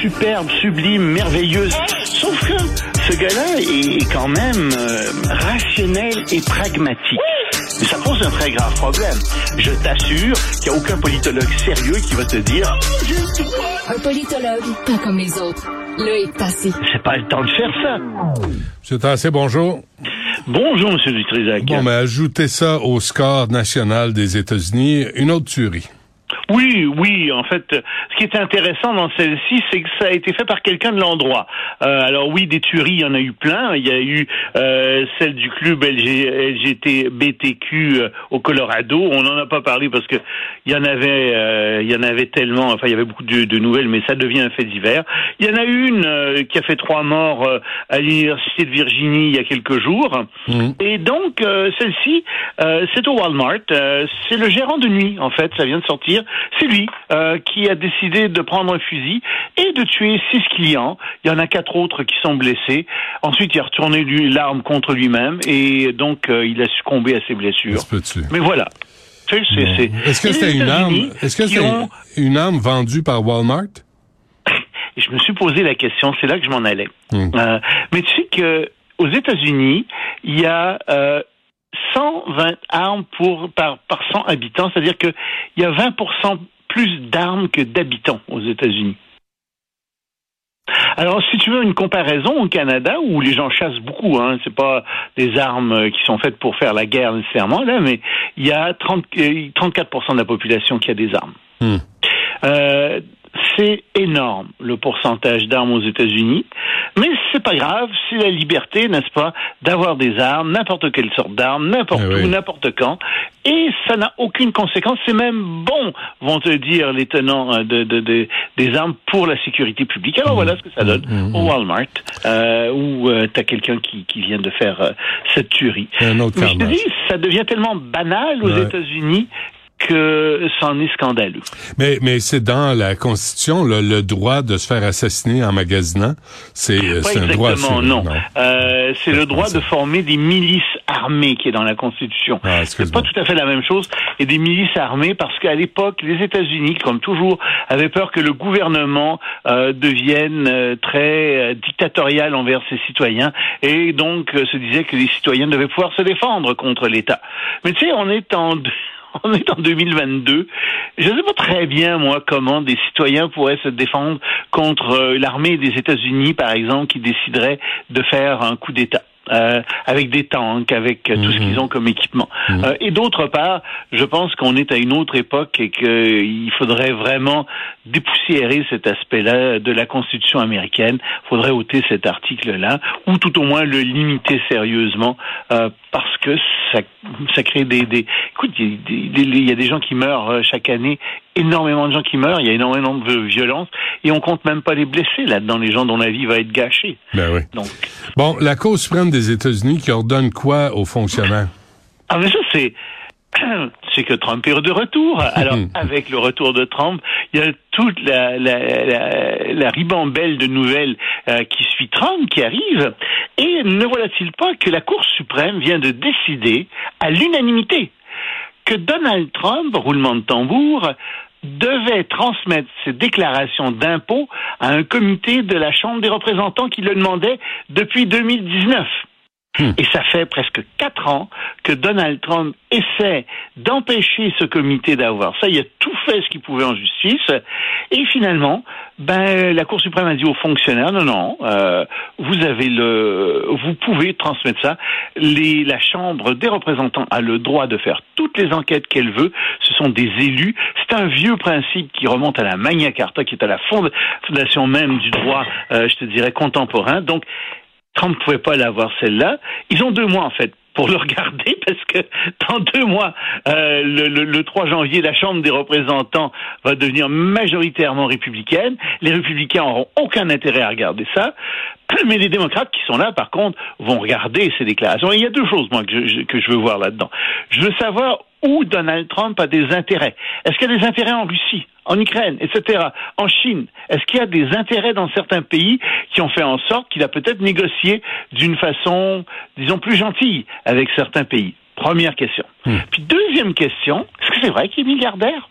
superbe, sublime, merveilleuse. Sauf que ce gars-là est quand même euh, rationnel et pragmatique. Mais ça pose un très grave problème. Je t'assure qu'il n'y a aucun politologue sérieux qui va te dire Un politologue, pas comme les autres. Le est passé. c'est pas le temps de faire ça. Monsieur Tassé, bonjour. Bonjour, Monsieur Dutrisac. Bon, mais ajoutez ça au score national des États-Unis, une autre tuerie. Oui, oui. En fait, ce qui est intéressant dans celle-ci, c'est que ça a été fait par quelqu'un de l'endroit. Euh, alors oui, des tueries, il y en a eu plein. Il y a eu euh, celle du club LG, LGTBTQ euh, au Colorado. On n'en a pas parlé parce que il y en avait, euh, il y en avait tellement. Enfin, il y avait beaucoup de, de, nouvelles, mais ça devient un fait divers. Il y en a une euh, qui a fait trois morts euh, à l'université de Virginie il y a quelques jours. Mmh. Et donc celle-ci, c'est au Walmart. c'est le gérant de nuit, en fait. Ça vient de sortir. C'est lui qui a décidé de prendre un fusil et de tuer six clients. Il y en a quatre autres qui sont blessés. Ensuite, il a retourné l'arme contre lui-même et donc il a succombé à ses blessures. Mais voilà. Est-ce que c'était une arme? Est-ce que c'est ont... une arme vendue par Walmart? Et je me suis posé la question. C'est là que je m'en allais. Hmm. Euh, mais tu sais que aux États-Unis, il y a euh, 120 armes pour par par 100 habitants, c'est-à-dire que il y a 20% plus d'armes que d'habitants aux États-Unis. Alors, si tu veux une comparaison au Canada, où les gens chassent beaucoup, hein, c'est pas des armes qui sont faites pour faire la guerre nécessairement, là, mais il y a 30, 34% de la population qui a des armes. Hmm. Euh, c'est énorme le pourcentage d'armes aux États-Unis, mais c'est pas grave, c'est la liberté, n'est-ce pas, d'avoir des armes, n'importe quelle sorte d'armes, n'importe Eh où, oui. n'importe quand, et ça n'a aucune conséquence. C'est même bon, vont te dire les tenants euh, de, de, de- des armes pour la sécurité publique. Alors voilà ce que ça donne mmh, au Walmart, euh, où tu as quelqu'un qui, qui vient de faire euh, cette tuerie. Un autre Mais je te dis, ça devient tellement banal aux Ouais. États-Unis que c'en est scandaleux. Mais, mais c'est dans la Constitution, là, le droit de se faire assassiner en magasinant. C'est euh, un droit exactement, assuré, non. Euh, c'est le droit de former des milices armées qui est dans la Constitution. Ah, c'est pas tout à fait la même chose. Et des milices armées parce qu'à l'époque, les États-Unis, comme toujours, avaient peur que le gouvernement euh, devienne euh, très euh, dictatorial envers ses citoyens et donc euh, se disait que les citoyens devaient pouvoir se défendre contre l'État. Mais tu sais, on est en on est en 2022. Je ne sais pas très bien, moi, comment des citoyens pourraient se défendre contre euh, l'armée des États-Unis, par exemple, qui déciderait de faire un coup d'État. euh, avec des tanks, avec euh, tout ce Mhm. qu'ils ont comme équipement. Mhm. Euh, et d'autre part, je pense qu'on est à une autre époque et qu'il faudrait vraiment dépoussiérer cet aspect-là de la Constitution américaine. Il faudrait ôter cet article-là, ou tout au moins le limiter sérieusement, euh, parce que ça, ça crée des... des... Écoute, il y, a des- des- il y a des gens qui meurent euh, chaque année, énormément de gens qui meurent, il y a énormément de violences, et on compte même pas les blessés là-dedans, les gens dont la vie va être gâchée. Ben oui. Donc, Bon, la Cour suprême des États-Unis qui ordonne quoi aux fonctionnaires? Ah mais ça c'est c'est que Trump est de retour. Alors avec le retour de Trump, il y a toute la, la, la, la ribambelle de nouvelles euh, qui suit Trump qui arrive. Et ne voilà-t-il pas que la Cour suprême vient de décider à l'unanimité que Donald Trump, roulement de tambour, devait transmettre ses déclarations d'impôts à un comité de la Chambre des représentants qui le demandait depuis 2019. Et ça fait presque quatre ans que Donald Trump essaie d'empêcher ce comité d'avoir ça. Il a tout fait ce qu'il pouvait en justice. Et finalement, ben, la Cour suprême a dit aux fonctionnaires, non, non, euh, vous avez le, vous pouvez transmettre ça. Les, la Chambre des représentants a le droit de faire toutes les enquêtes qu'elle veut. Ce sont des élus. C'est un vieux principe qui remonte à la Magna Carta, qui est à la fondation même du droit, euh, je te dirais, contemporain. Donc, Trump ne pouvait pas l'avoir celle-là. Ils ont deux mois en fait pour le regarder parce que dans deux mois, euh, le, le- le 3 janvier, la Chambre des représentants va devenir majoritairement républicaine. Les républicains n'auront aucun intérêt à regarder ça. Mais les démocrates qui sont là, par contre, vont regarder ces déclarations. Et il y a deux choses, moi, que je, que je veux voir là-dedans. Je veux savoir où Donald Trump a des intérêts. Est-ce qu'il y a des intérêts en Russie, en Ukraine, etc., en Chine? Est-ce qu'il y a des intérêts dans certains pays qui ont fait en sorte qu'il a peut-être négocié d'une façon, disons, plus gentille avec certains pays? Première question. Hmm. Puis deuxième question, est-ce que c'est vrai qu'il est milliardaire?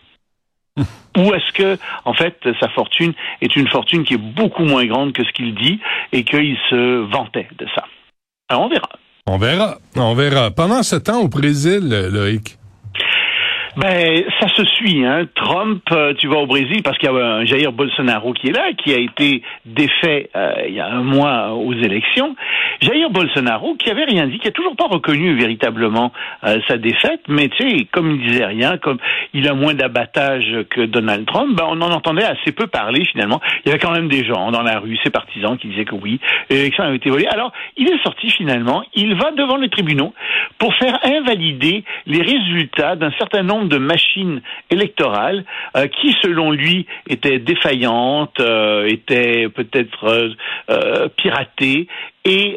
Ou est-ce que, en fait, sa fortune est une fortune qui est beaucoup moins grande que ce qu'il dit et qu'il se vantait de ça? Alors on verra. On verra, on verra. Pendant ce temps au Brésil, Loïc. Ben, ça se suit. Hein. Trump, euh, tu vas au Brésil parce qu'il y a un Jair Bolsonaro qui est là, qui a été défait euh, il y a un mois aux élections. Jair Bolsonaro, qui avait rien dit, qui a toujours pas reconnu véritablement euh, sa défaite, mais tu sais, comme il disait rien, comme il a moins d'abattage que Donald Trump, ben, on en entendait assez peu parler finalement. Il y avait quand même des gens dans la rue, ses partisans, qui disaient que oui, l'élection avait été volée. Alors, il est sorti finalement, il va devant les tribunaux pour faire invalider les résultats d'un certain nombre de machines électorales euh, qui, selon lui, étaient défaillantes, euh, étaient peut-être euh, piratées et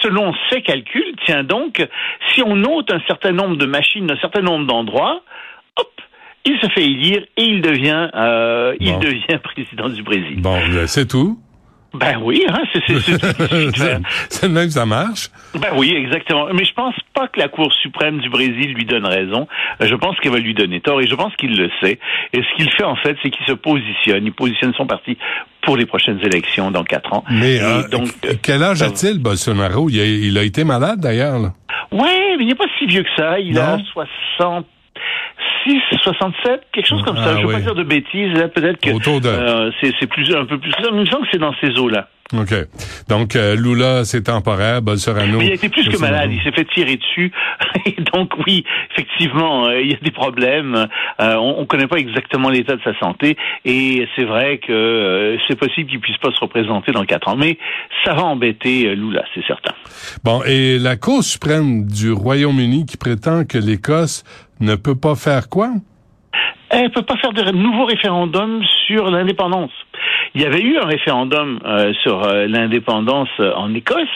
selon ses calculs, tiens donc, si on note un certain nombre de machines d'un certain nombre d'endroits, hop, il se fait élire et il devient, il devient président du Brésil. Bon, c'est tout. Ben oui, hein, c'est même ça marche? Ben oui, exactement. Mais je pense pas que la Cour suprême du Brésil lui donne raison. Euh, je pense qu'elle va lui donner tort et je pense qu'il le sait. Et ce qu'il fait en fait, c'est qu'il se positionne. Il positionne son parti pour les prochaines élections dans quatre ans. Mais euh, donc, euh, quel âge a-t-il, Bolsonaro? Il a, il a été malade d'ailleurs. Ouais, mais il n'est pas si vieux que ça. Il a 60 66, 67, quelque chose comme ça. Ah je ne veux pas dire de bêtises. Peut-être que euh, c'est plus un peu plus. Il me semble que c'est dans ces eaux-là. OK. Donc, euh, Lula, c'est temporaire. Bolsonaro... Mais il a été plus que malade. Il s'est fait tirer dessus. Et donc, oui, effectivement, euh, il y a des problèmes. Euh, on ne connaît pas exactement l'état de sa santé. Et c'est vrai que c'est possible qu'il puisse pas se représenter dans quatre ans. Mais ça va embêter Lula, c'est certain. Bon, et la Cour suprême du Royaume-Uni qui prétend que l'Écosse ne peut pas faire quoi? Elle peut pas faire de nouveau référendum sur l'indépendance. Il y avait eu un référendum euh, sur euh, l'indépendance euh, en Écosse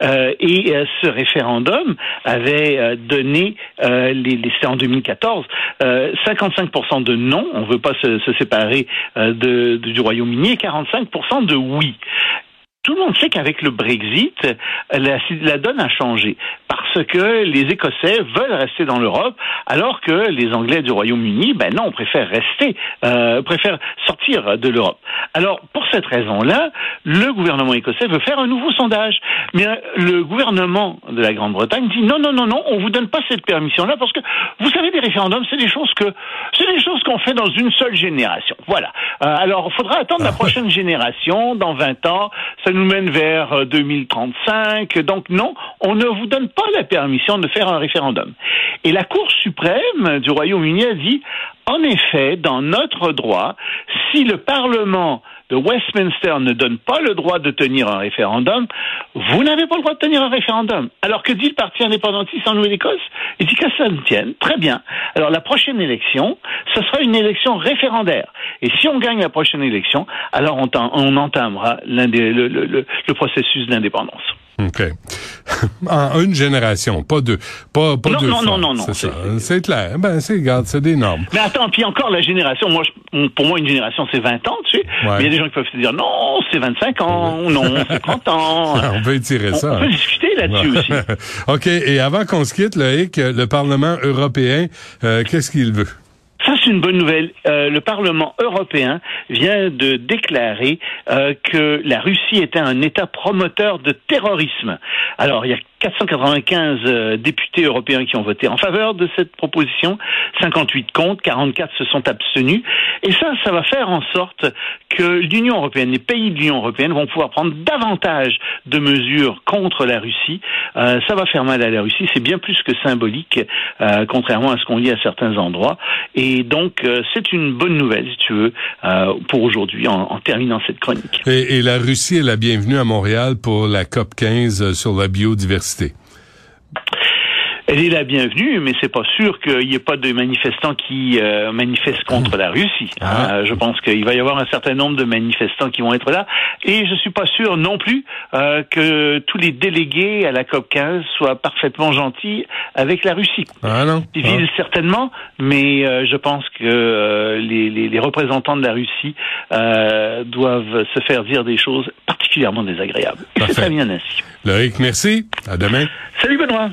et ce référendum avait donné, les, les c'était en 2014, 55% de non, on veut pas se, se séparer de, du Royaume-Uni, et 45% de oui tout le monde sait qu'avec le Brexit, la, la, donne a changé parce que les Écossais veulent rester dans l'Europe, alors que les Anglais du Royaume-Uni, ben non, préfèrent rester, euh, préfèrent sortir de l'Europe. Alors pour cette raison-là, le gouvernement écossais veut faire un nouveau sondage, mais le gouvernement de la Grande-Bretagne dit non, non, non, non, on vous donne pas cette permission-là parce que vous savez, des référendums, c'est des choses que c'est des choses qu'on fait dans une seule génération. Voilà. Euh, alors, il faudra attendre la prochaine génération, dans 20 ans. Ça nous mène vers 2035. Euh, Donc non, on ne vous donne pas la permission de faire un référendum. Et la Cour suprême du Royaume-Uni a dit, en effet, dans notre droit, si le Parlement de Westminster ne donne pas le droit de tenir un référendum, vous n'avez pas le droit de tenir un référendum. Alors que dit le Parti indépendantiste en Nouvelle-Écosse Il dit que ça ne tienne. Très bien. Alors la prochaine élection, ce sera une élection référendaire. Et si on gagne la prochaine élection, alors on, entamera le processus d'indépendance. OK. en une génération, pas deux. Pas, pas non, deux non, non, non, non, C'est clair. Ben, c'est, regarde, c'est des normes. Mais attends, puis encore la génération, moi, pour moi, une génération, c'est 20 ans, tu sais. Mais il y a des gens qui peuvent se dire, non, c'est 25 ans, non, c'est 30 ans. on peut étirer ça. On peut discuter là-dessus aussi. OK. Et avant qu'on se quitte, Loïc, le Parlement européen, euh, qu'est-ce qu'il veut? Ça, c'est une bonne nouvelle. Euh, le Parlement européen vient de déclarer euh, que la Russie était un État promoteur de terrorisme. Alors, il y a 495 euh, députés européens qui ont voté en faveur de cette proposition, 58 contre, 44 se sont abstenus, et ça, ça va faire en sorte que l'Union européenne, les pays de l'Union européenne vont pouvoir prendre davantage de mesures contre la Russie. Euh, ça va faire mal à la Russie, c'est bien plus que symbolique, euh, contrairement à ce qu'on lit à certains endroits, donc c'est une bonne nouvelle, si tu veux, pour aujourd'hui, en, en, terminant cette chronique. Et, et la Russie est la bienvenue à Montréal pour la COP 15 sur la biodiversité. Elle est la bienvenue, mais c'est pas sûr qu'il n'y ait pas de manifestants qui euh, manifestent contre la Russie. Ah. Euh, je pense qu'il va y avoir un certain nombre de manifestants qui vont être là, et je suis pas sûr non plus euh, que tous les délégués à la COP 15 soient parfaitement gentils avec la Russie. Ah non. Civils ah. certainement, mais je pense que les, les, les, représentants de la Russie doivent se faire dire des choses particulièrement désagréables. C'est très bien ainsi. Loïc, merci. À demain. Salut Benoît.